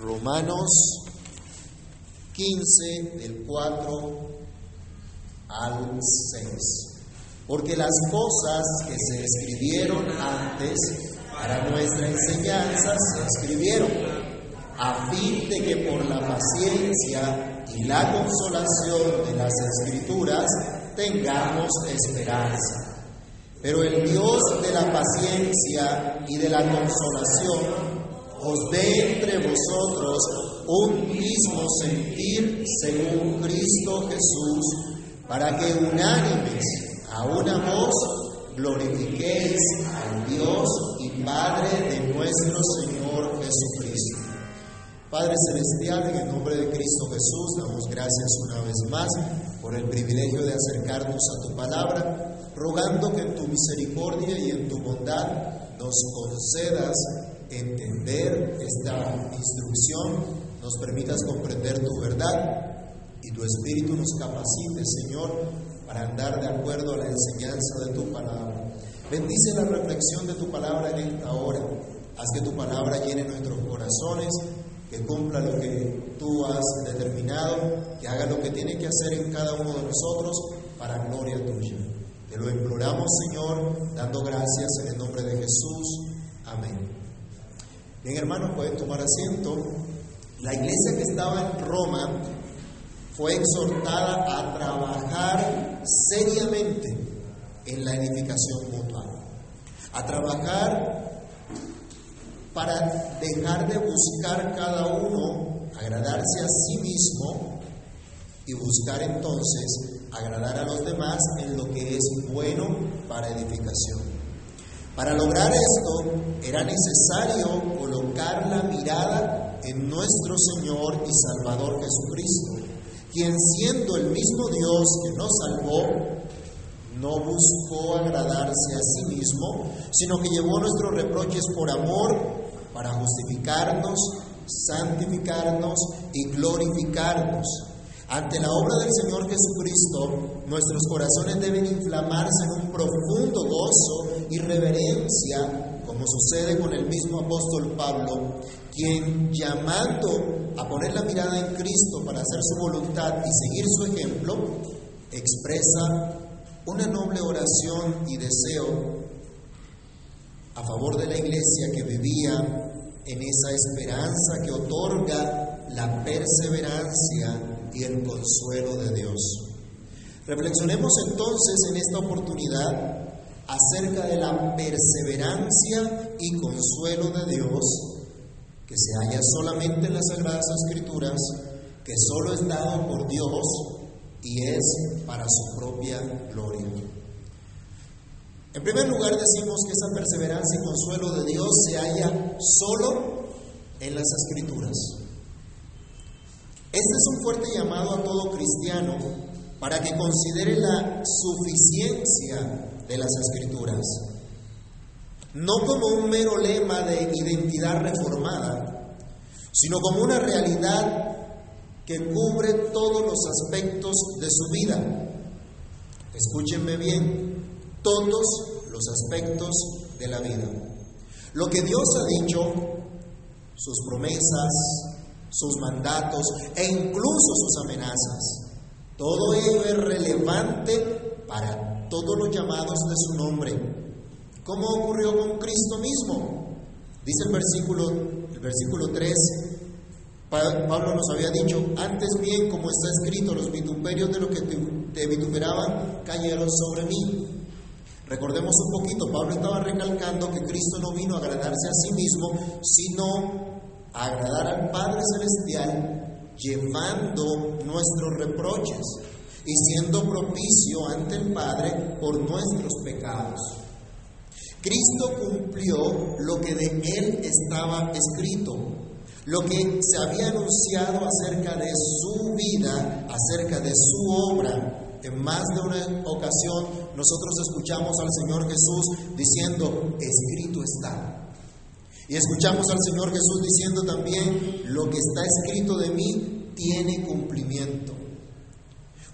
Romanos 15, del 4 al 6. Porque las cosas que se escribieron antes para nuestra enseñanza se escribieron a fin de que por la paciencia y la consolación de las escrituras tengamos esperanza. Pero el Dios de la paciencia y de la consolación os dé entre vosotros un mismo sentir según Cristo Jesús, para que unánimes a una voz glorifiquéis al Dios y Padre de nuestro Señor Jesucristo. Padre Celestial, en el nombre de Cristo Jesús, damos gracias una vez más por el privilegio de acercarnos a tu palabra, rogando que en tu misericordia y en tu bondad nos concedas entender esta instrucción, nos permitas comprender tu verdad y tu Espíritu nos capacite, Señor, para andar de acuerdo a la enseñanza de tu palabra. Bendice la reflexión de tu palabra en esta hora. Haz que tu palabra llene nuestros corazones, que cumpla lo que tú has determinado, que haga lo que tiene que hacer en cada uno de nosotros para gloria tuya. Te lo imploramos, Señor, dando gracias en el nombre de Jesús. Amén. Bien, hermanos, pueden tomar asiento. La iglesia que estaba en Roma fue exhortada a trabajar seriamente en la edificación mutua, a trabajar para dejar de buscar cada uno agradarse a sí mismo y buscar entonces agradar a los demás en lo que es bueno para edificación. Para lograr esto era necesario la mirada en nuestro Señor y Salvador Jesucristo, quien siendo el mismo Dios que nos salvó, no buscó agradarse a sí mismo, sino que llevó nuestros reproches por amor para justificarnos, santificarnos y glorificarnos. Ante la obra del Señor Jesucristo, nuestros corazones deben inflamarse en un profundo gozo y reverencia, como sucede con el mismo apóstol Pablo, quien llamando a poner la mirada en Cristo para hacer su voluntad y seguir su ejemplo, expresa una noble oración y deseo a favor de la iglesia que vivía en esa esperanza que otorga la perseverancia y el consuelo de Dios. Reflexionemos entonces en esta oportunidad acerca de la perseverancia y consuelo de Dios que se halla solamente en las Sagradas Escrituras, que solo es dado por Dios y es para su propia gloria. En primer lugar decimos que esa perseverancia y consuelo de Dios se halla solo en las Escrituras. Este es un fuerte llamado a todo cristiano para que considere la suficiencia de las escrituras, no como un mero lema de identidad reformada, sino como una realidad que cubre todos los aspectos de su vida. Escúchenme bien, todos los aspectos de la vida. Lo que Dios ha dicho, sus promesas, sus mandatos e incluso sus amenazas. Todo ello es relevante para todos los llamados de su nombre. ¿Cómo ocurrió con Cristo mismo? Dice el versículo, el versículo 3, Pablo nos había dicho, antes bien, como está escrito, los vituperios de los que te vituperaban cayeron sobre mí. Recordemos un poquito, Pablo estaba recalcando que Cristo no vino a agradarse a sí mismo, sino agradar al Padre Celestial llevando nuestros reproches y siendo propicio ante el Padre por nuestros pecados. Cristo cumplió lo que de Él estaba escrito, lo que se había anunciado acerca de su vida, acerca de su obra. En más de una ocasión nosotros escuchamos al Señor Jesús diciendo, escrito está. Y escuchamos al Señor Jesús diciendo también, lo que está escrito de mí tiene cumplimiento.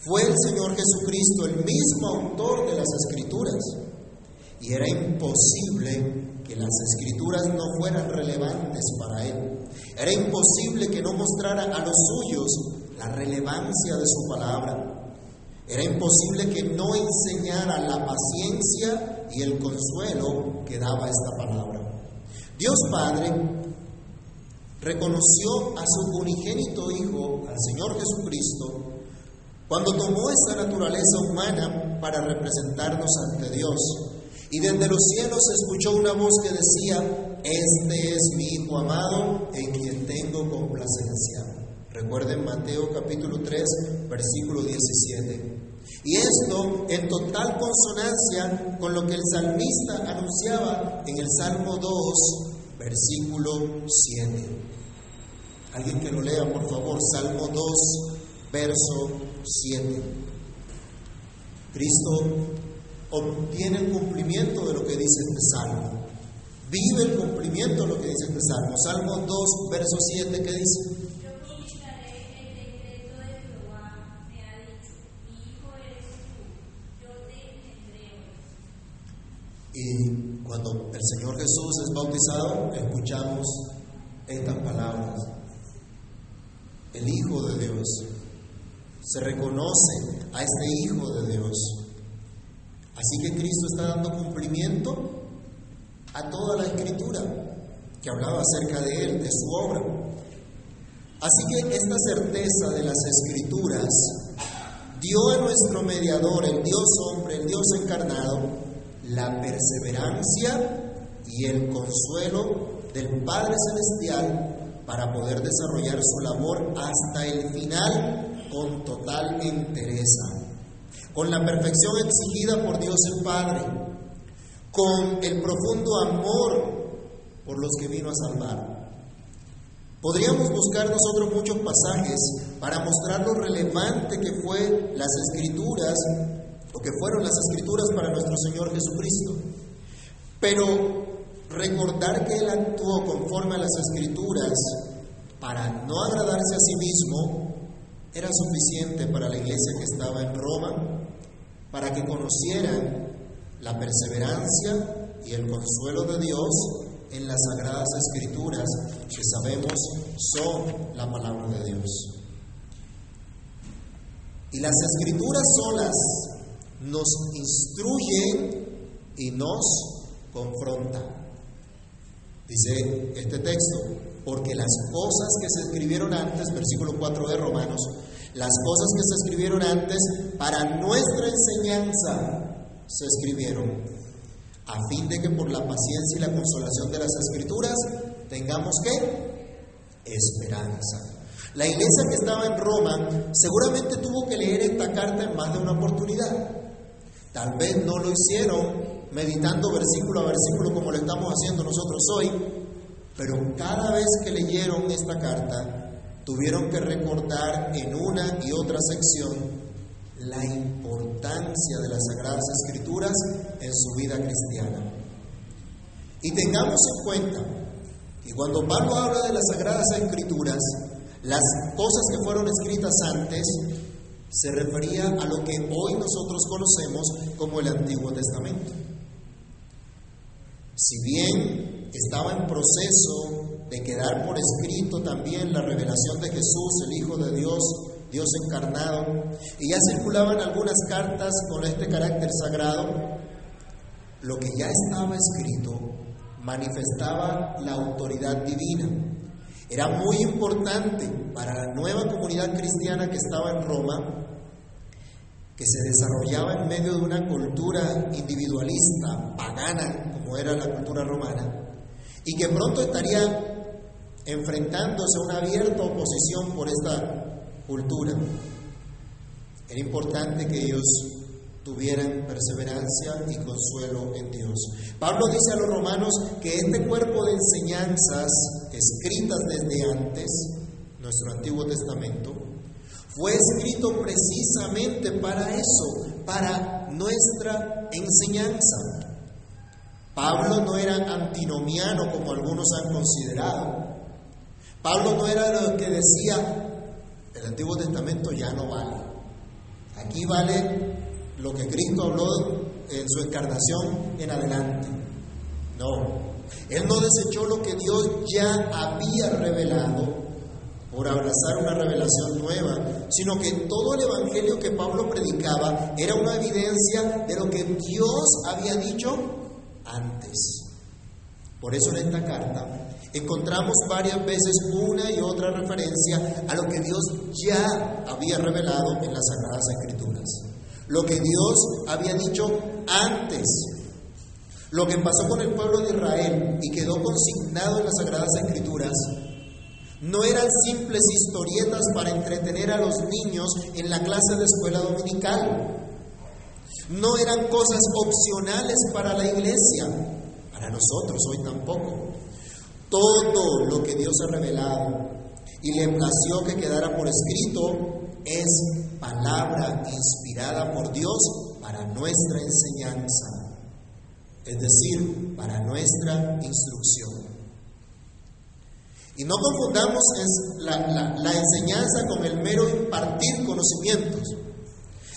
Fue el Señor Jesucristo el mismo autor de las escrituras. Y era imposible que las escrituras no fueran relevantes para Él. Era imposible que no mostrara a los suyos la relevancia de su palabra. Era imposible que no enseñara la paciencia y el consuelo que daba esta palabra. Dios Padre reconoció a su unigénito Hijo, al Señor Jesucristo, cuando tomó esa naturaleza humana para representarnos ante Dios. Y desde los cielos escuchó una voz que decía, este es mi Hijo amado en quien tengo complacencia. Recuerden Mateo capítulo 3, versículo 17. Y esto en total consonancia con lo que el salmista anunciaba en el Salmo 2, versículo 7. Alguien que lo lea, por favor, Salmo 2, verso 7. Cristo obtiene el cumplimiento de lo que dice este salmo. Vive el cumplimiento de lo que dice este salmo. Salmo 2, verso 7, ¿qué dice? Y cuando el Señor Jesús es bautizado, escuchamos estas palabras. El Hijo de Dios. Se reconoce a este Hijo de Dios. Así que Cristo está dando cumplimiento a toda la escritura que hablaba acerca de Él, de su obra. Así que esta certeza de las escrituras dio a nuestro mediador, el Dios hombre, el Dios encarnado, la perseverancia y el consuelo del Padre Celestial para poder desarrollar su labor hasta el final con total entereza, con la perfección exigida por Dios el Padre, con el profundo amor por los que vino a salvar. Podríamos buscar nosotros muchos pasajes para mostrar lo relevante que fue las escrituras lo que fueron las escrituras para nuestro Señor Jesucristo. Pero recordar que Él actuó conforme a las escrituras para no agradarse a sí mismo era suficiente para la iglesia que estaba en Roma, para que conocieran la perseverancia y el consuelo de Dios en las sagradas escrituras que sabemos son la palabra de Dios. Y las escrituras solas nos instruye y nos confronta. Dice este texto, porque las cosas que se escribieron antes, versículo 4 de Romanos, las cosas que se escribieron antes para nuestra enseñanza se escribieron, a fin de que por la paciencia y la consolación de las escrituras tengamos que esperanza. La iglesia que estaba en Roma seguramente tuvo que leer esta carta en más de una oportunidad. Tal vez no lo hicieron meditando versículo a versículo como lo estamos haciendo nosotros hoy, pero cada vez que leyeron esta carta, tuvieron que recordar en una y otra sección la importancia de las Sagradas Escrituras en su vida cristiana. Y tengamos en cuenta que cuando Pablo habla de las Sagradas Escrituras, las cosas que fueron escritas antes se refería a lo que hoy nosotros conocemos como el Antiguo Testamento. Si bien estaba en proceso de quedar por escrito también la revelación de Jesús, el Hijo de Dios, Dios encarnado, y ya circulaban algunas cartas con este carácter sagrado, lo que ya estaba escrito manifestaba la autoridad divina. Era muy importante para la nueva comunidad cristiana que estaba en Roma que se desarrollaba en medio de una cultura individualista, pagana, como era la cultura romana, y que pronto estaría enfrentándose a una abierta oposición por esta cultura. Era importante que ellos tuvieran perseverancia y consuelo en Dios. Pablo dice a los romanos que este cuerpo de enseñanzas escritas desde antes, nuestro Antiguo Testamento, fue escrito precisamente para eso, para nuestra enseñanza. Pablo no era antinomiano como algunos han considerado. Pablo no era lo que decía, el Antiguo Testamento ya no vale. Aquí vale lo que Cristo habló en su encarnación en adelante. No, Él no desechó lo que Dios ya había revelado por abrazar una revelación nueva, sino que todo el Evangelio que Pablo predicaba era una evidencia de lo que Dios había dicho antes. Por eso en esta carta encontramos varias veces una y otra referencia a lo que Dios ya había revelado en las Sagradas Escrituras. Lo que Dios había dicho antes. Lo que pasó con el pueblo de Israel y quedó consignado en las Sagradas Escrituras no eran simples historietas para entretener a los niños en la clase de escuela dominical. No eran cosas opcionales para la iglesia, para nosotros hoy tampoco. Todo lo que Dios ha revelado y le plació que quedara por escrito es palabra inspirada por Dios para nuestra enseñanza, es decir, para nuestra instrucción. Y no confundamos la, la, enseñanza con el mero impartir conocimientos.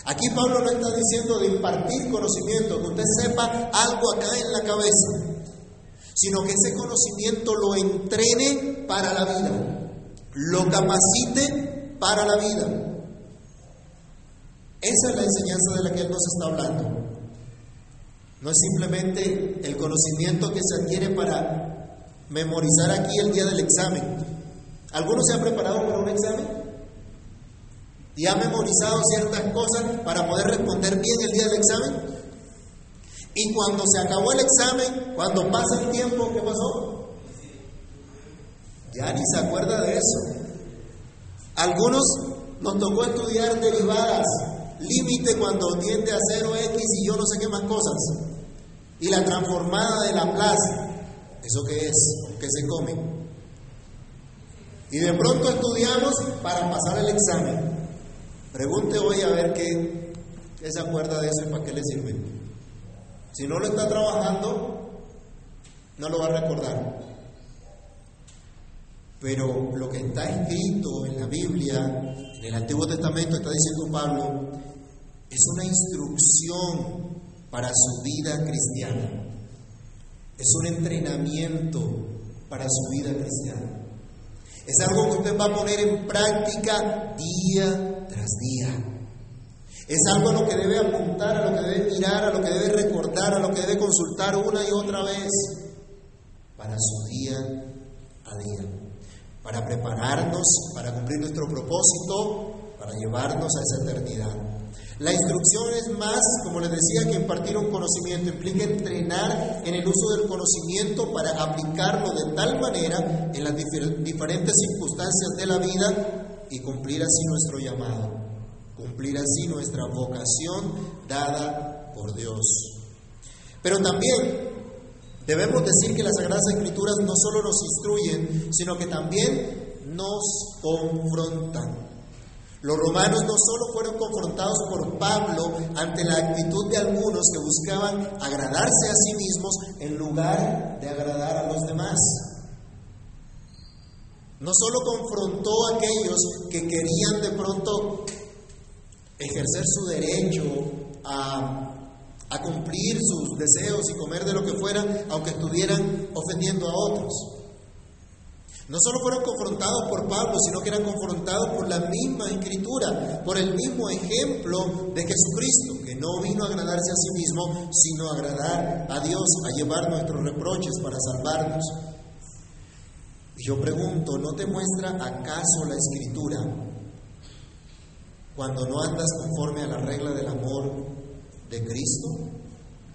Aquí Pablo no está diciendo de impartir conocimiento, que usted sepa algo acá en la cabeza, sino que ese conocimiento lo entrene para la vida, lo capacite para la vida. Esa es la enseñanza de la que Él nos está hablando. No es simplemente el conocimiento que se adquiere para memorizar aquí el día del examen. ¿Alguno se ha preparado para un examen? ¿Y ha memorizado ciertas cosas para poder responder bien el día del examen? Y cuando se acabó el examen, cuando pasa el tiempo, ¿qué pasó? Ya ni se acuerda de eso. Algunos nos tocó estudiar derivadas, límite cuando tiende a 0x y yo no sé qué más cosas. Y la transformada de la plaza. ¿Eso qué es? ¿Qué se come? Y de pronto estudiamos para pasar el examen. Pregunte hoy a ver qué, se acuerda de eso y para qué le sirve. Si no lo está trabajando, no lo va a recordar. Pero lo que está escrito en la Biblia, en el Antiguo Testamento, está diciendo Pablo, es una instrucción para su vida cristiana. Es un entrenamiento para su vida cristiana. Es algo que usted va a poner en práctica día tras día. Es algo a lo que debe apuntar, a lo que debe mirar, a lo que debe recordar, a lo que debe consultar una y otra vez para su día a día. Para prepararnos, para cumplir nuestro propósito, para llevarnos a esa eternidad. La instrucción es más, como les decía, que impartir un conocimiento implica entrenar en el uso del conocimiento para aplicarlo de tal manera en las diferentes circunstancias de la vida y cumplir así nuestro llamado, cumplir así nuestra vocación dada por Dios. Pero también debemos decir que las Sagradas Escrituras no solo nos instruyen, sino que también nos confrontan. Los romanos no solo fueron confrontados por Pablo ante la actitud de algunos que buscaban agradarse a sí mismos en lugar de agradar a los demás. No solo confrontó a aquellos que querían de pronto ejercer su derecho a, cumplir sus deseos y comer de lo que fuera, aunque estuvieran ofendiendo a otros. No solo fueron confrontados por Pablo, sino que eran confrontados por la misma escritura, por el mismo ejemplo de Jesucristo, que no vino a agradarse a sí mismo, sino a agradar a Dios, a llevar nuestros reproches para salvarnos. Yo pregunto, ¿no te muestra acaso la escritura cuando no andas conforme a la regla del amor de Cristo?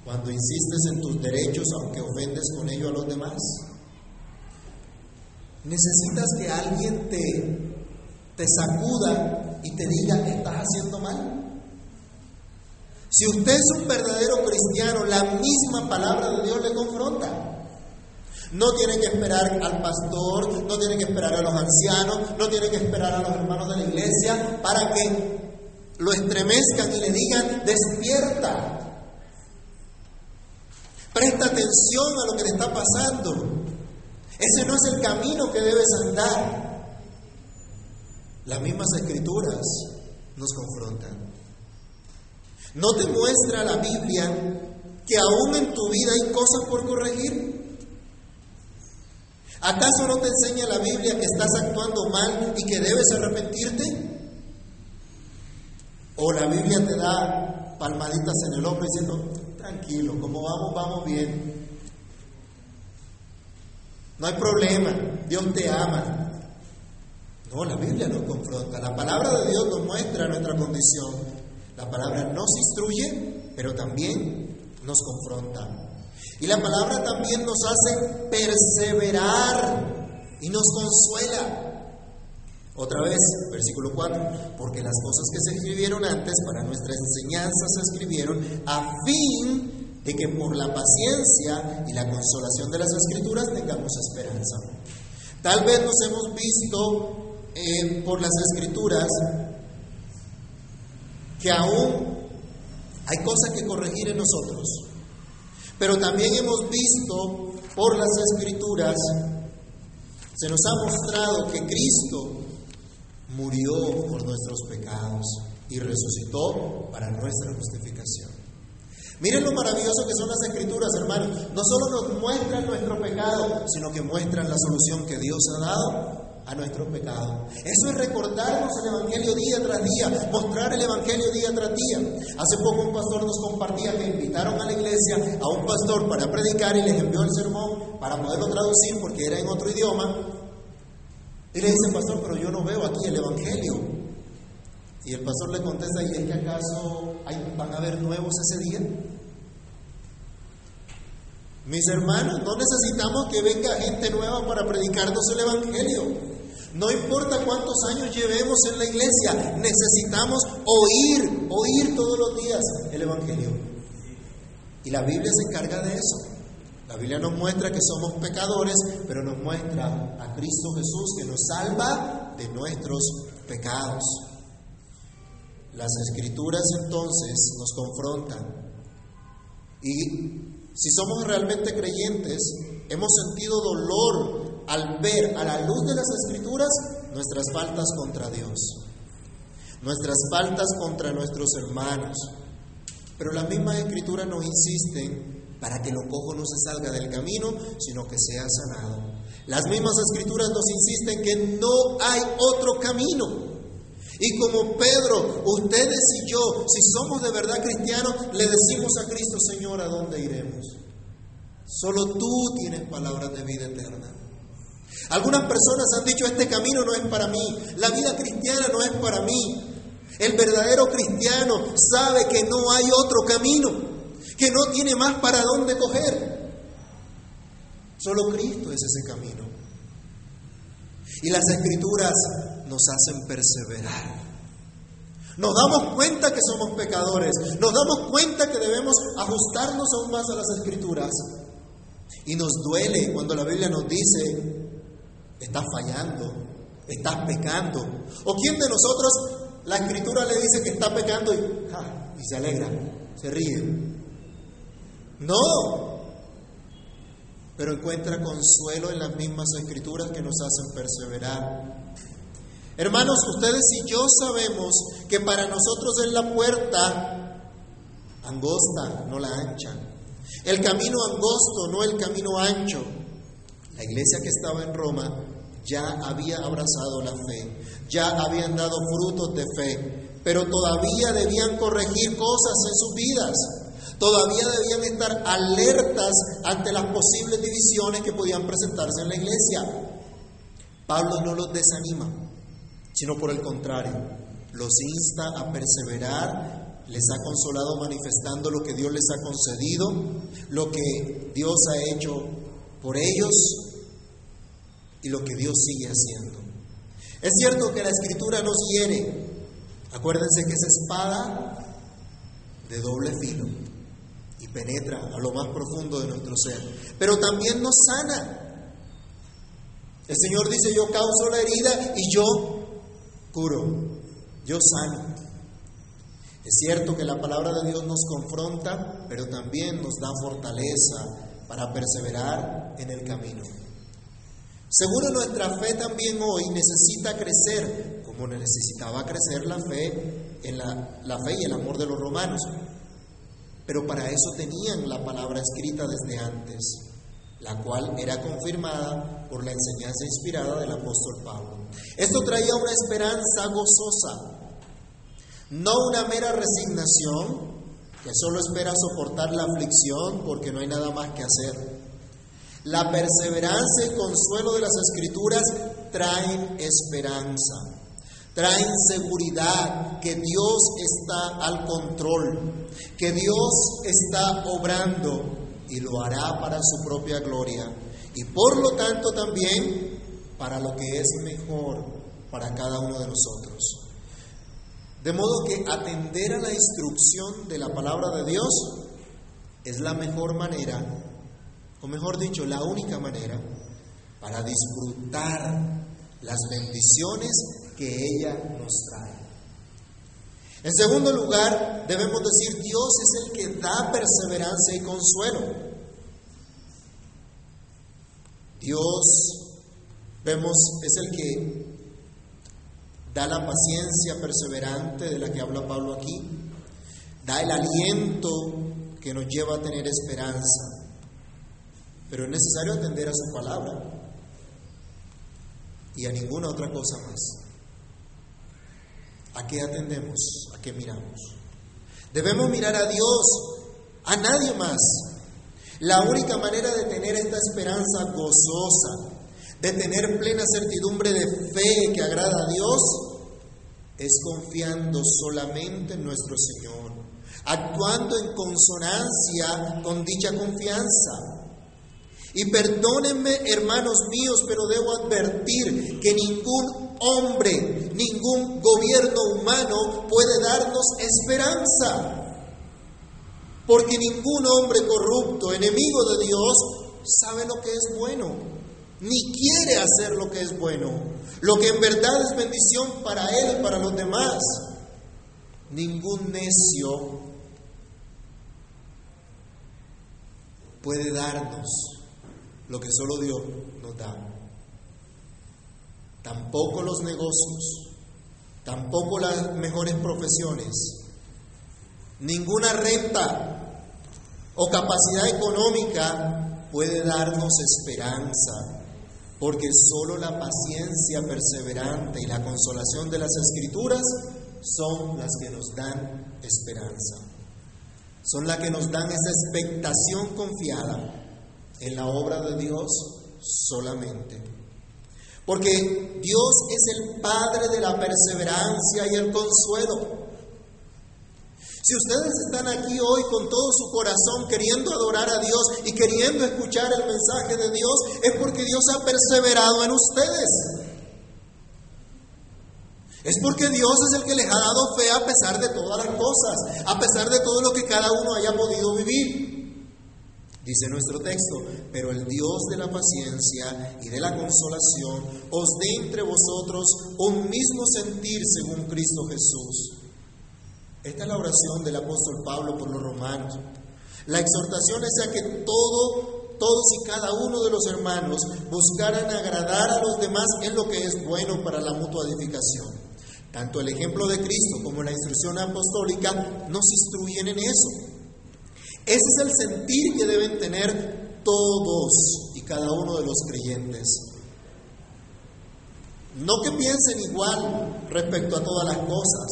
Cuando insistes en tus derechos aunque ofendes con ello a los demás? Necesitas que alguien te, te sacuda y te diga que estás haciendo mal. Si usted es un verdadero cristiano, la misma palabra de Dios le confronta. No tiene que esperar al pastor, no tiene que esperar a los ancianos, no tiene que esperar a los hermanos de la iglesia para que lo estremezcan y le digan, despierta. Presta atención a lo que le está pasando. Ese no es el camino que debes andar. Las mismas escrituras nos confrontan. ¿No te muestra la Biblia que aún en tu vida hay cosas por corregir? ¿Acaso no te enseña la Biblia que estás actuando mal y que debes arrepentirte? ¿O la Biblia te da palmaditas en el hombro diciendo, tranquilo, como vamos, vamos bien? No hay problema, Dios te ama. No, la Biblia nos confronta. La palabra de Dios nos muestra nuestra condición. La palabra nos instruye, pero también nos confronta. Y la palabra también nos hace perseverar y nos consuela. Otra vez, versículo 4, porque las cosas que se escribieron antes para nuestra enseñanza se escribieron a fin de que por la paciencia y la consolación de las escrituras tengamos esperanza. Tal vez nos hemos visto eh, por las escrituras que aún hay cosas que corregir en nosotros, pero también hemos visto por las escrituras, se nos ha mostrado que Cristo murió por nuestros pecados y resucitó para nuestra justificación. Miren lo maravilloso que son las escrituras, hermanos. No solo nos muestran nuestro pecado, sino que muestran la solución que Dios ha dado a nuestros pecados. Eso es recordarnos el Evangelio día tras día, mostrar el Evangelio día tras día. Hace poco un pastor nos compartía que invitaron a la iglesia a un pastor para predicar y les envió el sermón para poderlo traducir porque era en otro idioma. Y le dice, pastor, pero yo no veo aquí el Evangelio. Y el pastor le contesta, ¿y es que acaso van a haber nuevos ese día? Mis hermanos, no necesitamos que venga gente nueva para predicarnos el Evangelio. No importa cuántos años llevemos en la iglesia, necesitamos oír, oír todos los días el Evangelio. Y la Biblia se encarga de eso. La Biblia nos muestra que somos pecadores, pero nos muestra a Cristo Jesús que nos salva de nuestros pecados. Las escrituras entonces nos confrontan. Y si somos realmente creyentes, hemos sentido dolor al ver a la luz de las escrituras nuestras faltas contra Dios, nuestras faltas contra nuestros hermanos. Pero las mismas escrituras nos insisten para que lo cojo no se salga del camino, sino que sea sanado. Las mismas escrituras nos insisten que no hay otro camino. Y como Pedro, ustedes y yo, si somos de verdad cristianos, le decimos a Cristo, Señor, ¿a dónde iremos? Solo tú tienes palabras de vida eterna. Algunas personas han dicho, este camino no es para mí, la vida cristiana no es para mí. El verdadero cristiano sabe que no hay otro camino, que no tiene más para dónde coger. Solo Cristo es ese camino. Y las escrituras nos hacen perseverar. Nos damos cuenta que somos pecadores, nos damos cuenta que debemos ajustarnos aún más a las escrituras. Y nos duele cuando la Biblia nos dice estás fallando, estás pecando. ¿O quién de nosotros la escritura le dice que está pecando y, y se alegra, se ríe? No, pero encuentra consuelo en las mismas escrituras que nos hacen perseverar. Hermanos, ustedes y yo sabemos que para nosotros es la puerta angosta, no la ancha. El camino angosto, no el camino ancho. La iglesia que estaba en Roma ya había abrazado la fe, ya habían dado frutos de fe, pero todavía debían corregir cosas en sus vidas, todavía debían estar alertas ante las posibles divisiones que podían presentarse en la iglesia. Pablo no los desanima, sino por el contrario, los insta a perseverar, les ha consolado manifestando lo que Dios les ha concedido, lo que Dios ha hecho por ellos y lo que Dios sigue haciendo. Es cierto que la escritura nos hiere. Acuérdense que es espada de doble filo y penetra a lo más profundo de nuestro ser, pero también nos sana. El Señor dice, yo causo la herida y yo curo, yo sano. Es cierto que la palabra de Dios nos confronta, pero también nos da fortaleza para perseverar en el camino. Seguro nuestra fe también hoy necesita crecer, como necesitaba crecer la fe en la, la fe y el amor de los romanos. Pero para eso tenían la palabra escrita desde antes. la cual era confirmada por la enseñanza inspirada del apóstol Pablo. Esto traía una esperanza gozosa, no una mera resignación que solo espera soportar la aflicción porque no hay nada más que hacer. La perseverancia y consuelo de las escrituras traen esperanza, traen seguridad que Dios está al control, que Dios está obrando y lo hará para su propia gloria y por lo tanto también para lo que es mejor para cada uno de nosotros. De modo que atender a la instrucción de la palabra de Dios es la mejor manera, o mejor dicho, la única manera para disfrutar las bendiciones que ella nos trae. En segundo lugar, debemos decir, Dios es el que da perseverancia y consuelo. Dios, vemos, es el que da la paciencia perseverante de la que habla Pablo aquí, da el aliento que nos lleva a tener esperanza, pero es necesario atender a su palabra y a ninguna otra cosa más. ¿A qué atendemos? ¿A qué miramos? Debemos mirar a Dios, a nadie más. La única manera de tener esta esperanza gozosa, de tener plena certidumbre de fe que agrada a Dios, es confiando solamente en nuestro Señor, actuando en consonancia con dicha confianza. Y perdónenme, hermanos míos, pero debo advertir que ningún hombre, ningún gobierno humano puede darnos esperanza. Porque ningún hombre corrupto, enemigo de Dios, sabe lo que es bueno, ni quiere hacer lo que es bueno, lo que en verdad es bendición para él y para los demás. Ningún necio puede darnos lo que solo Dios nos da. Tampoco los negocios, tampoco las mejores profesiones, ninguna renta o capacidad económica puede darnos esperanza, porque solo la paciencia perseverante y la consolación de las escrituras son las que nos dan esperanza, son las que nos dan esa expectación confiada en la obra de Dios solamente. Porque Dios es el Padre de la perseverancia y el consuelo. Si ustedes están aquí hoy con todo su corazón queriendo adorar a Dios y queriendo escuchar el mensaje de Dios, es porque Dios ha perseverado en ustedes. Es porque Dios es el que les ha dado fe a pesar de todas las cosas, a pesar de todo lo que cada uno haya podido vivir. Dice nuestro texto, pero el Dios de la paciencia y de la consolación os dé entre vosotros un mismo sentir según Cristo Jesús. Esta es la oración del apóstol Pablo por los romanos. La exhortación es a que todo, todos y cada uno de los hermanos buscaran agradar a los demás en lo que es bueno para la mutua edificación. Tanto el ejemplo de Cristo como la instrucción apostólica nos instruyen en eso. Ese es el sentir que deben tener todos y cada uno de los creyentes. No que piensen igual respecto a todas las cosas,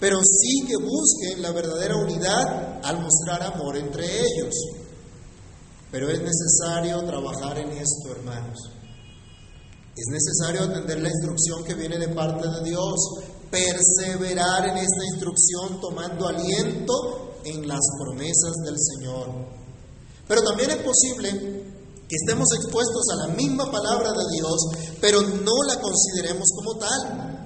pero sí que busquen la verdadera unidad al mostrar amor entre ellos. Pero es necesario trabajar en esto, hermanos. Es necesario atender la instrucción que viene de parte de Dios, perseverar en esta instrucción tomando aliento en las promesas del Señor. Pero también es posible que estemos expuestos a la misma palabra de Dios, pero no la consideremos como tal.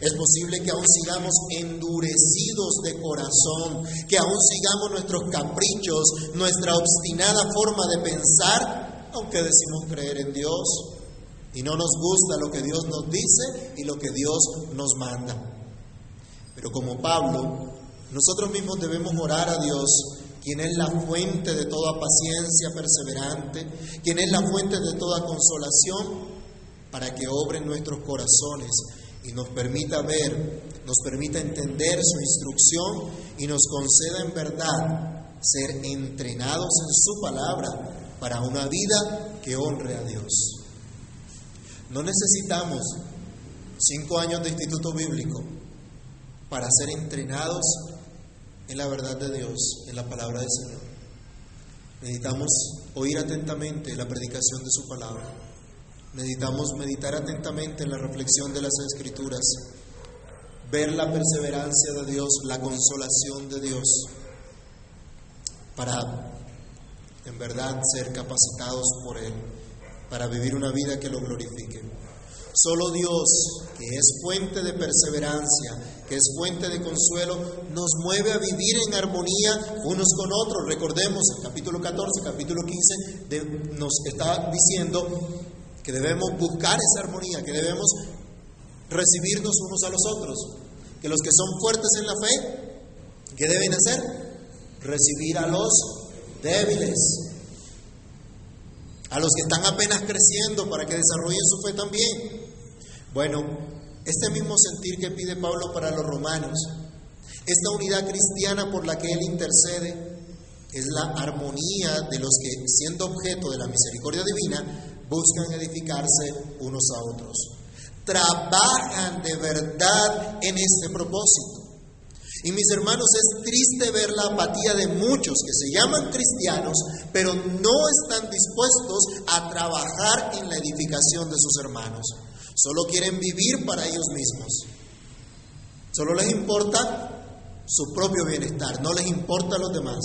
Es posible que aún sigamos endurecidos de corazón, que aún sigamos nuestros caprichos, nuestra obstinada forma de pensar, aunque decimos creer en Dios y no nos gusta lo que Dios nos dice y lo que Dios nos manda. Pero como Pablo, nosotros mismos debemos orar a Dios, quien es la fuente de toda paciencia perseverante, quien es la fuente de toda consolación, para que obre en nuestros corazones y nos permita ver, nos permita entender su instrucción y nos conceda en verdad ser entrenados en su palabra para una vida que honre a Dios. No necesitamos cinco años de instituto bíblico para ser entrenados en la verdad de Dios, en la palabra del Señor. Necesitamos oír atentamente la predicación de su palabra. Necesitamos meditar atentamente en la reflexión de las escrituras, ver la perseverancia de Dios, la consolación de Dios, para en verdad ser capacitados por Él, para vivir una vida que lo glorifique. Solo Dios, que es fuente de perseverancia, que es fuente de consuelo, nos mueve a vivir en armonía unos con otros. Recordemos, el capítulo 14, capítulo 15, nos está diciendo que debemos buscar esa armonía, que debemos recibirnos unos a los otros, que los que son fuertes en la fe, ¿qué deben hacer? Recibir a los débiles, a los que están apenas creciendo para que desarrollen su fe también. Bueno, este mismo sentir que pide Pablo para los romanos, esta unidad cristiana por la que él intercede, es la armonía de los que, siendo objeto de la misericordia divina, buscan edificarse unos a otros. Trabajan de verdad en este propósito. Y mis hermanos, es triste ver la apatía de muchos que se llaman cristianos, pero no están dispuestos a trabajar en la edificación de sus hermanos. Solo quieren vivir para ellos mismos. Solo les importa su propio bienestar, no les importa a los demás.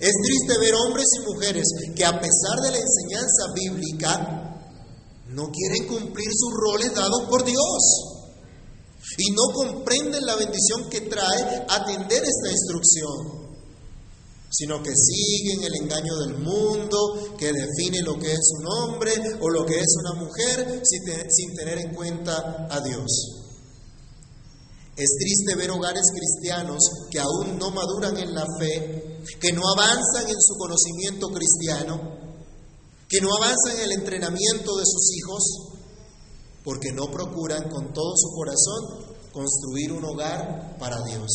Es triste ver hombres y mujeres que a pesar de la enseñanza bíblica no quieren cumplir sus roles dados por Dios y no comprenden la bendición que trae atender esta instrucción, sino que siguen el engaño del mundo que define lo que es un hombre o lo que es una mujer sin, tener en cuenta a Dios. Es triste ver hogares cristianos que aún no maduran en la fe, que no avanzan en su conocimiento cristiano, que no avanzan en el entrenamiento de sus hijos, porque no procuran con todo su corazón construir un hogar para Dios.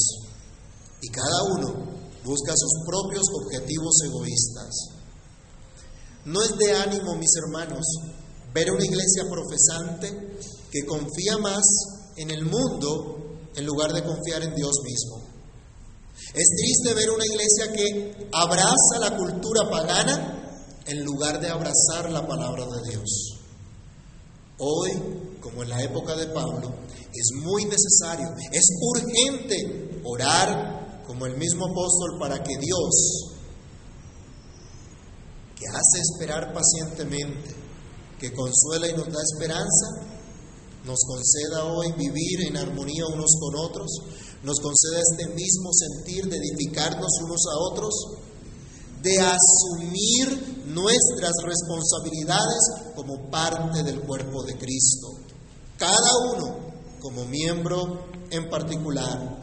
Y cada uno busca sus propios objetivos egoístas. No es de ánimo, mis hermanos, ver una iglesia profesante que confía más en el mundo en lugar de confiar en Dios mismo. Es triste ver una iglesia que abraza la cultura pagana en lugar de abrazar la palabra de Dios. Hoy, como en la época de Pablo, es muy necesario, es urgente orar como el mismo apóstol para que Dios, que hace esperar pacientemente, que consuela y nos da esperanza, nos conceda hoy vivir en armonía unos con otros, nos conceda este mismo sentir de edificarnos unos a otros, de asumir nuestras responsabilidades como parte del cuerpo de Cristo. Cada uno como miembro en particular.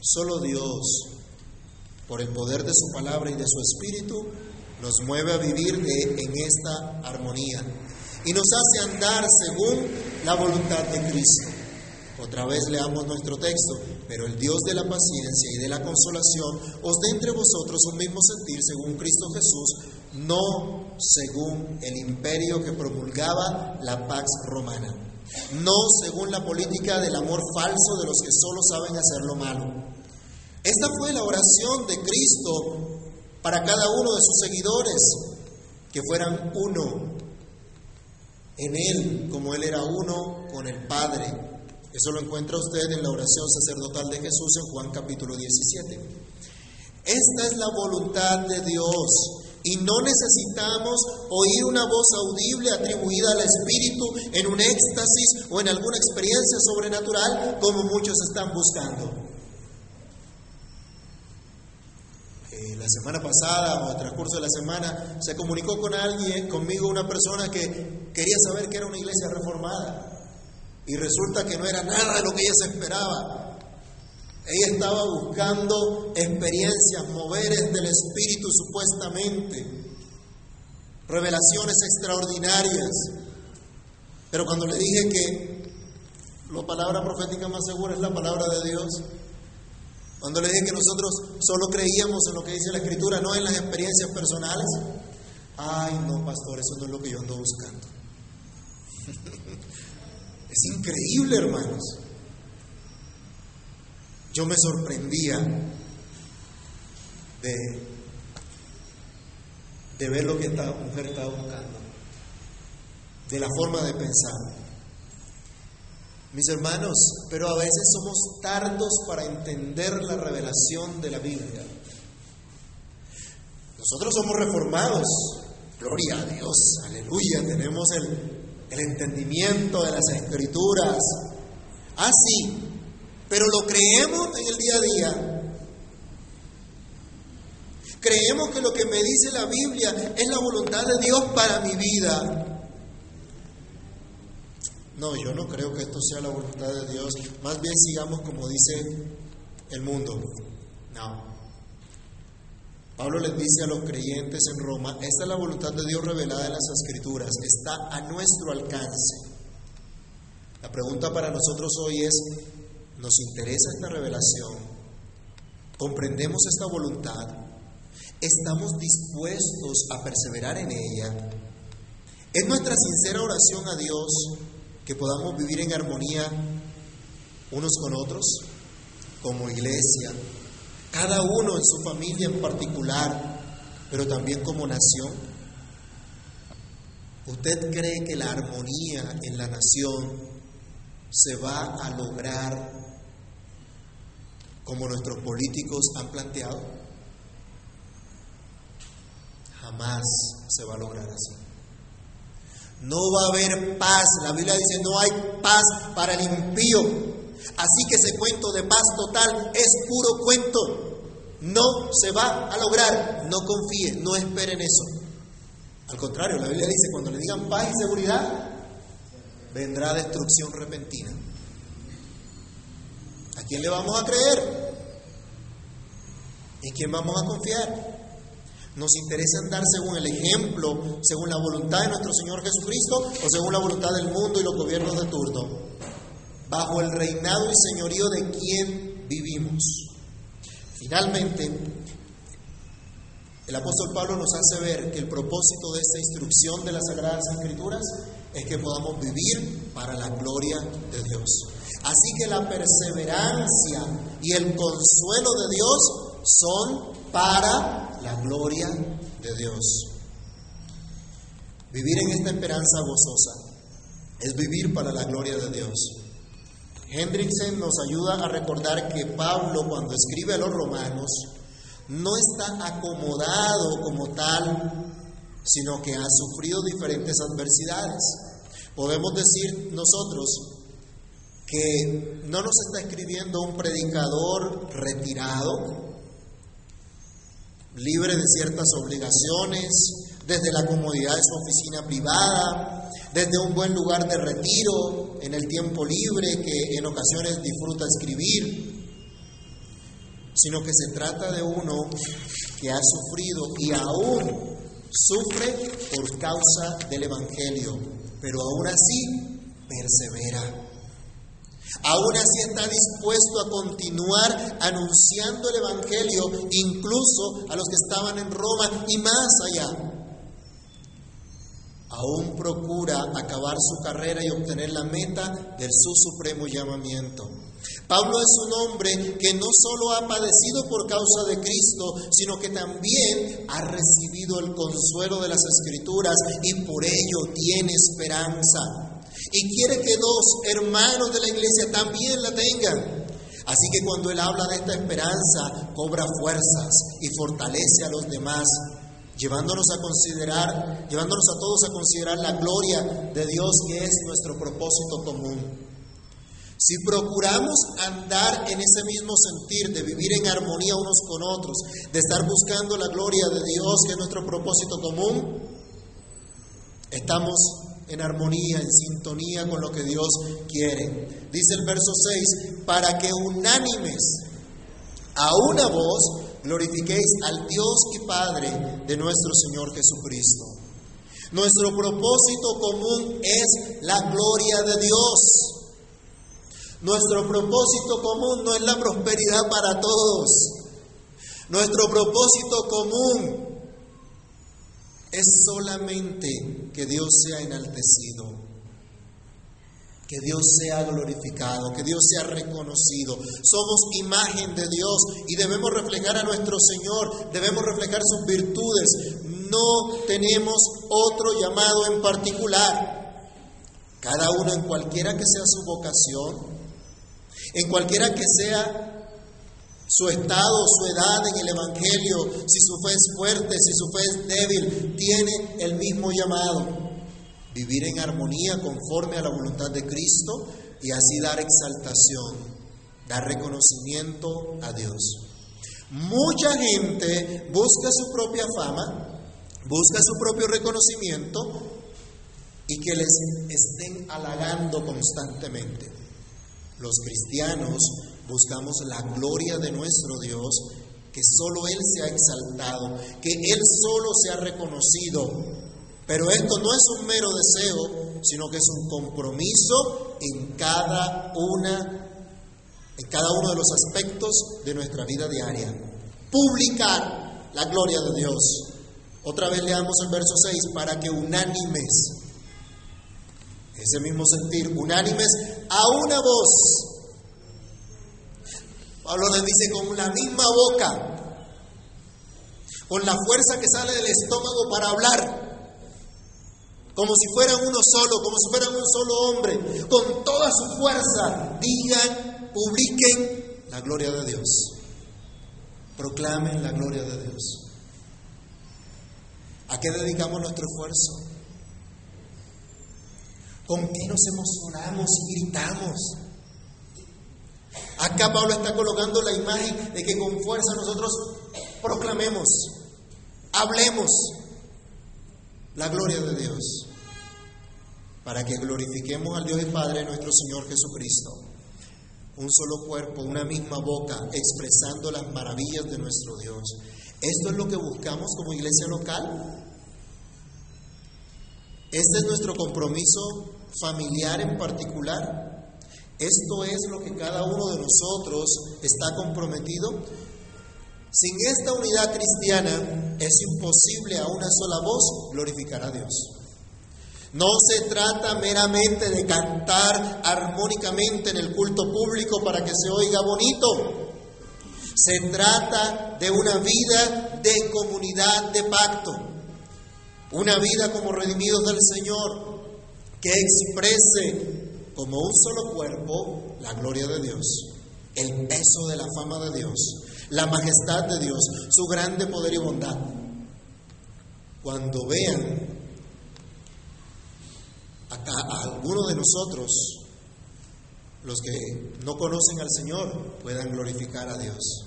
Solo Dios, por el poder de su palabra y de su espíritu, nos mueve a vivir en esta armonía. Y nos hace andar según la voluntad de Cristo. Otra vez leamos nuestro texto, pero el Dios de la paciencia y de la consolación os dé entre vosotros un mismo sentir según Cristo Jesús, no según el imperio que promulgaba la Pax Romana, no según la política del amor falso de los que solo saben hacer lo malo. Esta fue la oración de Cristo para cada uno de sus seguidores, que fueran uno en Él, como Él era uno con el Padre. Eso lo encuentra usted en la oración sacerdotal de Jesús en Juan capítulo 17. Esta es la voluntad de Dios y no necesitamos oír una voz audible atribuida al Espíritu en un éxtasis o en alguna experiencia sobrenatural como muchos están buscando. la semana pasada o el transcurso de la semana se comunicó con alguien, conmigo una persona que quería saber que era una iglesia reformada y resulta que no era nada de lo que ella se esperaba. Ella estaba buscando experiencias, moveres del Espíritu supuestamente, revelaciones extraordinarias. Pero cuando le dije que la palabra profética más segura es la palabra de Dios, cuando le dije que nosotros solo creíamos en lo que dice la Escritura, no en las experiencias personales, Ay, no, pastor, eso no es lo que yo ando buscando. es increíble, hermanos. Yo me sorprendía de, de ver lo que esta mujer estaba buscando, de la forma de pensar. Mis hermanos, pero a veces somos tardos para entender la revelación de la Biblia. Nosotros somos reformados, gloria a Dios, aleluya, tenemos el, el entendimiento de las escrituras. Ah, sí, pero lo creemos en el día a día. Creemos que lo que me dice la Biblia es la voluntad de Dios para mi vida. No, yo no creo que esto sea la voluntad de Dios. Más bien sigamos como dice el mundo. No. Pablo les dice a los creyentes en Roma, esta es la voluntad de Dios revelada en las escrituras, está a nuestro alcance. La pregunta para nosotros hoy es, ¿nos interesa esta revelación? ¿Comprendemos esta voluntad? ¿Estamos dispuestos a perseverar en ella? Es nuestra sincera oración a Dios que podamos vivir en armonía unos con otros, como iglesia, cada uno en su familia en particular, pero también como nación. ¿Usted cree que la armonía en la nación se va a lograr como nuestros políticos han planteado? Jamás se va a lograr así. No va a haber paz. La Biblia dice, no hay paz para el impío. Así que ese cuento de paz total es puro cuento. No se va a lograr. No confíe, no esperen eso. Al contrario, la Biblia dice, cuando le digan paz y seguridad, vendrá destrucción repentina. ¿A quién le vamos a creer? ¿En quién vamos a confiar? Nos interesa andar según el ejemplo, según la voluntad de nuestro Señor Jesucristo o según la voluntad del mundo y los gobiernos de turno, bajo el reinado y señorío de quien vivimos. Finalmente, el apóstol Pablo nos hace ver que el propósito de esta instrucción de las Sagradas Escrituras es que podamos vivir para la gloria de Dios. Así que la perseverancia y el consuelo de Dios son para la gloria de Dios. Vivir en esta esperanza gozosa es vivir para la gloria de Dios. Hendrickson nos ayuda a recordar que Pablo cuando escribe a los romanos no está acomodado como tal, sino que ha sufrido diferentes adversidades. Podemos decir nosotros que no nos está escribiendo un predicador retirado, libre de ciertas obligaciones, desde la comodidad de su oficina privada, desde un buen lugar de retiro, en el tiempo libre que en ocasiones disfruta escribir, sino que se trata de uno que ha sufrido y aún sufre por causa del Evangelio, pero aún así persevera. Aún así está dispuesto a continuar anunciando el Evangelio incluso a los que estaban en Roma y más allá. Aún procura acabar su carrera y obtener la meta de su supremo llamamiento. Pablo es un hombre que no solo ha padecido por causa de Cristo, sino que también ha recibido el consuelo de las Escrituras y por ello tiene esperanza y quiere que dos hermanos de la iglesia también la tengan. Así que cuando Él habla de esta esperanza, cobra fuerzas y fortalece a los demás, llevándonos a considerar, llevándonos a todos a considerar la gloria de Dios que es nuestro propósito común. Si procuramos andar en ese mismo sentir de vivir en armonía unos con otros, de estar buscando la gloria de Dios que es nuestro propósito común, estamos en armonía, en sintonía con lo que Dios quiere. Dice el verso 6, para que unánimes a una voz glorifiquéis al Dios y Padre de nuestro Señor Jesucristo. Nuestro propósito común es la gloria de Dios. Nuestro propósito común no es la prosperidad para todos. Nuestro propósito común es solamente que Dios sea enaltecido, que Dios sea glorificado, que Dios sea reconocido. Somos imagen de Dios y debemos reflejar a nuestro Señor, debemos reflejar sus virtudes. No tenemos otro llamado en particular. Cada uno en cualquiera que sea su vocación, en cualquiera que sea su estado, su edad en el Evangelio, si su fe es fuerte, si su fe es débil, tiene el mismo llamado. Vivir en armonía conforme a la voluntad de Cristo y así dar exaltación, dar reconocimiento a Dios. Mucha gente busca su propia fama, busca su propio reconocimiento y que les estén halagando constantemente. Los cristianos buscamos la gloria de nuestro Dios, que solo Él sea exaltado, que Él solo sea reconocido. Pero esto no es un mero deseo, sino que es un compromiso en cada una en cada uno de los aspectos de nuestra vida diaria. Publicar la gloria de Dios. Otra vez leamos el verso 6, para que unánimes, ese mismo sentir, unánimes a una voz, Pablo nos dice con la misma boca, con la fuerza que sale del estómago para hablar, como si fueran uno solo, como si fueran un solo hombre, con toda su fuerza, digan, publiquen la gloria de Dios, proclamen la gloria de Dios. ¿A qué dedicamos nuestro esfuerzo? ¿Con qué nos emocionamos y gritamos? Acá Pablo está colocando la imagen de que con fuerza nosotros proclamemos, hablemos la gloria de Dios, para que glorifiquemos al Dios y Padre nuestro Señor Jesucristo. Un solo cuerpo, una misma boca, expresando las maravillas de nuestro Dios. ¿Esto es lo que buscamos como iglesia local? ¿Este es nuestro compromiso familiar en particular? Esto es lo que cada uno de nosotros está comprometido. Sin esta unidad cristiana es imposible a una sola voz glorificar a Dios. No se trata meramente de cantar armónicamente en el culto público para que se oiga bonito. Se trata de una vida de comunidad de pacto, una vida como redimidos del Señor, que exprese como un solo cuerpo la gloria de Dios, el peso de la fama de Dios, la majestad de Dios, su grande poder y bondad. Cuando vean a alguno de nosotros, los que no conocen al Señor, puedan glorificar a Dios.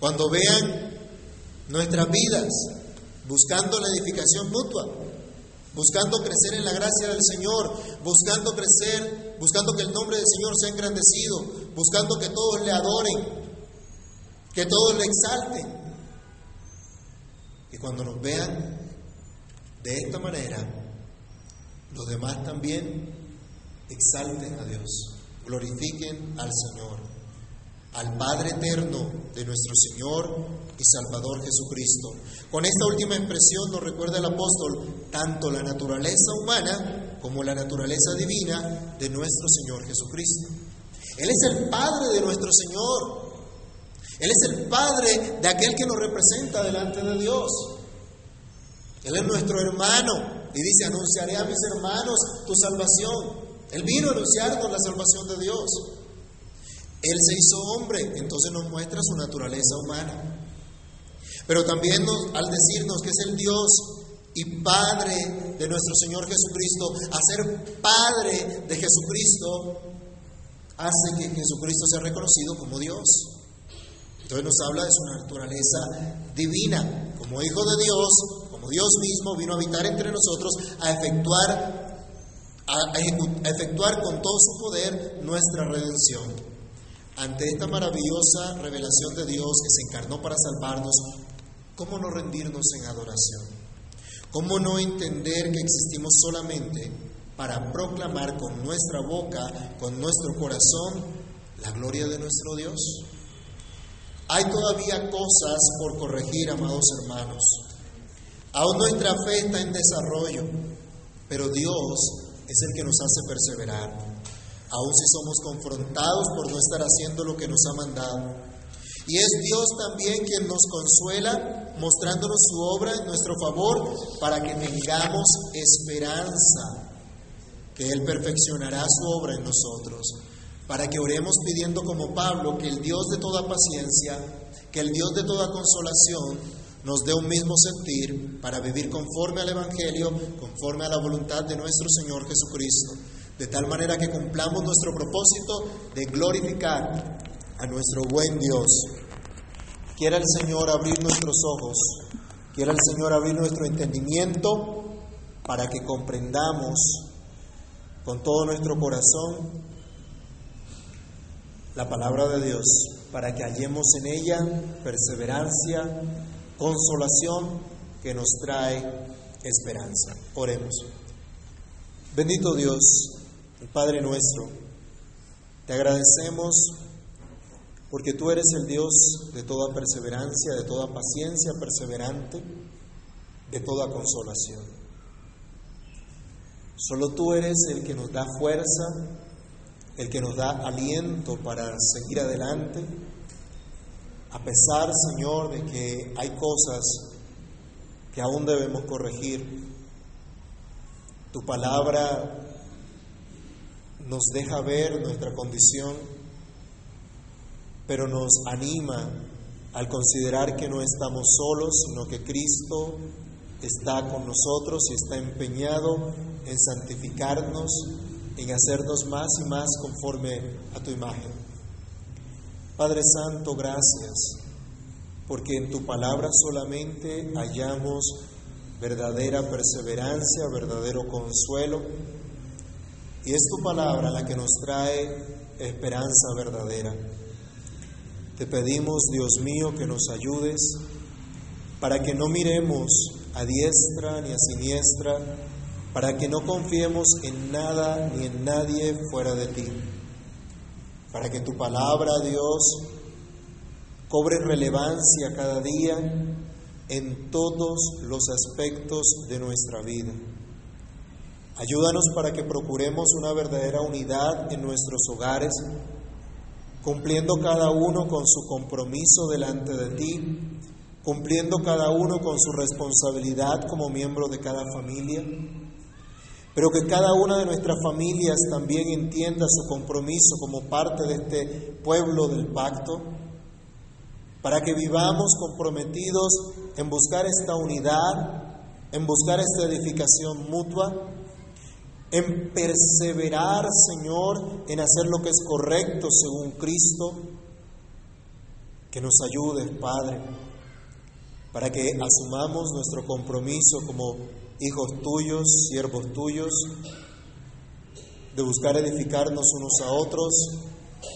Cuando vean nuestras vidas buscando la edificación mutua, buscando crecer en la gracia del Señor, buscando crecer, buscando que el nombre del Señor sea engrandecido, buscando que todos le adoren, que todos le exalten. Y cuando nos vean de esta manera, los demás también exalten a Dios, glorifiquen al Señor al Padre eterno de nuestro Señor y Salvador Jesucristo. Con esta última expresión nos recuerda el apóstol tanto la naturaleza humana como la naturaleza divina de nuestro Señor Jesucristo. Él es el Padre de nuestro Señor. Él es el Padre de aquel que nos representa delante de Dios. Él es nuestro hermano y dice, anunciaré a mis hermanos tu salvación. Él vino a anunciarnos la salvación de Dios. Él se hizo hombre, entonces nos muestra su naturaleza humana. Pero también al decirnos que es el Dios y Padre de nuestro Señor Jesucristo, hacer Padre de Jesucristo hace que Jesucristo sea reconocido como Dios. Entonces nos habla de su naturaleza divina. Como Hijo de Dios, como Dios mismo, vino a habitar entre nosotros a efectuar, a efectuar con todo su poder nuestra redención. Ante esta maravillosa revelación de Dios que se encarnó para salvarnos, ¿cómo no rendirnos en adoración? ¿Cómo no entender que existimos solamente para proclamar con nuestra boca, con nuestro corazón, la gloria de nuestro Dios? Hay todavía cosas por corregir, amados hermanos. Aún nuestra fe está en desarrollo, pero Dios es el que nos hace perseverar, aun si somos confrontados por no estar haciendo lo que nos ha mandado. Y es Dios también quien nos consuela, mostrándonos su obra en nuestro favor, para que tengamos esperanza, que Él perfeccionará su obra en nosotros, para que oremos pidiendo como Pablo que el Dios de toda paciencia, que el Dios de toda consolación, nos dé un mismo sentir para vivir conforme al Evangelio, conforme a la voluntad de nuestro Señor Jesucristo, de tal manera que cumplamos nuestro propósito de glorificar a nuestro buen Dios. Quiera el Señor abrir nuestros ojos, quiera el Señor abrir nuestro entendimiento para que comprendamos con todo nuestro corazón la palabra de Dios, para que hallemos en ella perseverancia, consolación que nos trae esperanza. Oremos. Bendito Dios, Padre nuestro, te agradecemos porque tú eres el Dios de toda perseverancia, de toda paciencia perseverante, de toda consolación. Solo tú eres el que nos da fuerza, el que nos da aliento para seguir adelante a pesar, Señor, de que hay cosas que aún debemos corregir, tu palabra nos deja ver nuestra condición, pero nos anima al considerar que no estamos solos, sino que Cristo está con nosotros y está empeñado en santificarnos, en hacernos más y más conforme a tu imagen. Padre Santo, gracias, porque en tu palabra solamente hallamos verdadera perseverancia, verdadero consuelo, y es tu palabra la que nos trae esperanza verdadera. Te pedimos, Dios mío, que nos ayudes para que no miremos a diestra ni a siniestra, para que no confiemos en nada ni en nadie fuera de ti para que tu palabra, Dios, cobre relevancia cada día en todos los aspectos de nuestra vida. Ayúdanos para que procuremos una verdadera unidad en nuestros hogares, cumpliendo cada uno con su compromiso delante de ti, cumpliendo cada uno con su responsabilidad como miembro de cada familia. Pero que cada una de nuestras familias también entienda su compromiso como parte de este pueblo del pacto, para que vivamos comprometidos en buscar esta unidad, en buscar esta edificación mutua, en perseverar, Señor, en hacer lo que es correcto según Cristo, que nos ayude, Padre, para que asumamos nuestro compromiso como hijos tuyos, siervos tuyos, de buscar edificarnos unos a otros,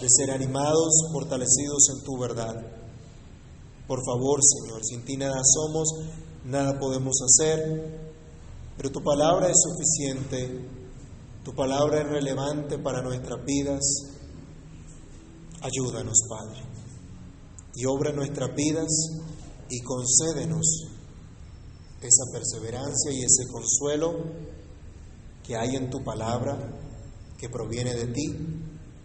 de ser animados, fortalecidos en tu verdad. Por favor, Señor, sin ti nada somos, nada podemos hacer, pero tu palabra es suficiente, tu palabra es relevante para nuestras vidas. Ayúdanos, Padre, y obra nuestras vidas y concédenos esa perseverancia y ese consuelo que hay en tu palabra, que proviene de ti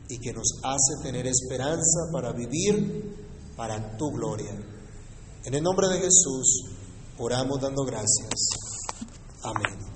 y que nos hace tener esperanza para vivir para tu gloria. En el nombre de Jesús oramos dando gracias. Amén.